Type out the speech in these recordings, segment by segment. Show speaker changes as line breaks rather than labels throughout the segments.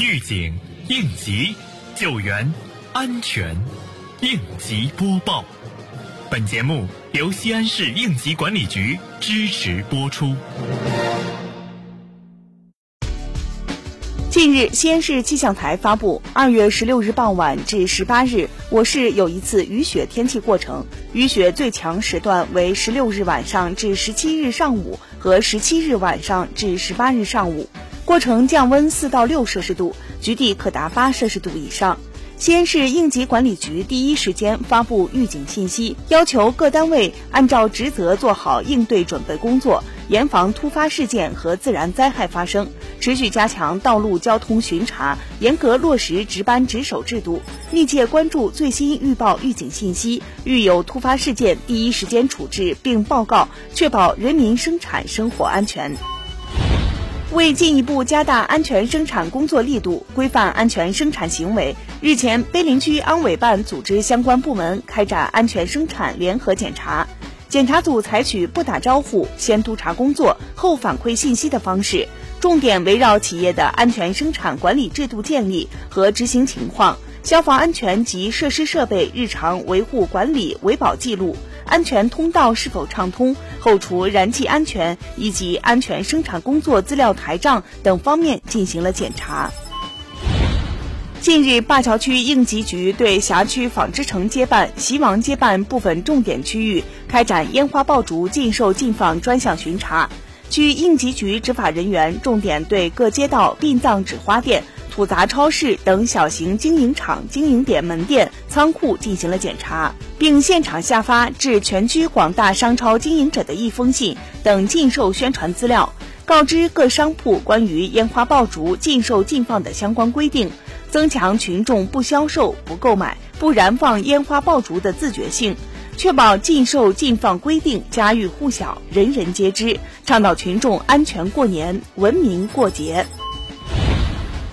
预警、应急、救援、安全，应急播报。本节目由西安市应急管理局支持播出。
近日，西安市气象台发布，二月十六日傍晚至十八日，我市有一次雨雪天气过程，雨雪最强时段为十六日晚上至十七日上午和十七日晚上至十八日上午，过程降温四到六摄氏度，局地可达八摄氏度以上。西安市应急管理局第一时间发布预警信息，要求各单位按照职责做好应对准备工作，严防突发事件和自然灾害发生。持续加强道路交通巡查，严格落实值班值守制度，密切关注最新预报预警信息，遇有突发事件第一时间处置并报告，确保人民生产生活安全。为进一步加大安全生产工作力度，规范安全生产行为，日前，碑林区安委办组织相关部门开展安全生产联合检查。检查组采取不打招呼、先督查工作、后反馈信息的方式，重点围绕企业的安全生产管理制度建立和执行情况、消防安全及设施设备日常维护管理维保记录。安全通道是否畅通？后厨燃气安全以及安全生产工作资料台账等方面进行了检查。近日，灞桥区应急局对辖区纺织城街办、西王街办部分重点区域开展烟花爆竹禁售禁放专项巡查。区应急局执法人员重点对各街道殡葬纸花店。土杂超市等小型经营场经营点门店、仓库进行了检查，并现场下发致全区广大商超经营者的一封信等禁售宣传资料，告知各商铺关于烟花爆竹禁售禁放的相关规定，增强群众不销售、不购买、不燃放烟花爆竹的自觉性，确保禁售禁放规定家喻户晓、人人皆知，倡导群众安全过年、文明过节。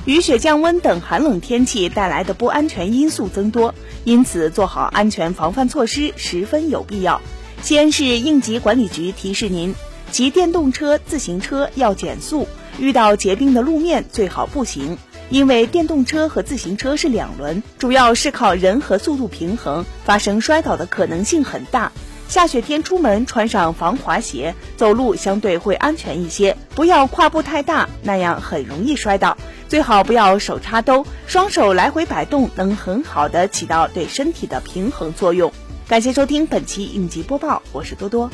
雨雪降温等寒冷天气带来的不安全因素增多，因此做好安全防范措施十分有必要。西安市应急管理局提示您：骑电动车、自行车要减速，遇到结冰的路面最好步行，因为电动车和自行车是两轮，主要是靠人和速度平衡，发生摔倒的可能性很大。下雪天出门穿上防滑鞋，走路相对会安全一些，不要跨步太大，那样很容易摔倒。最好不要手插兜，双手来回摆动，能很好的起到对身体的平衡作用。感谢收听本期应急播报，我是多多。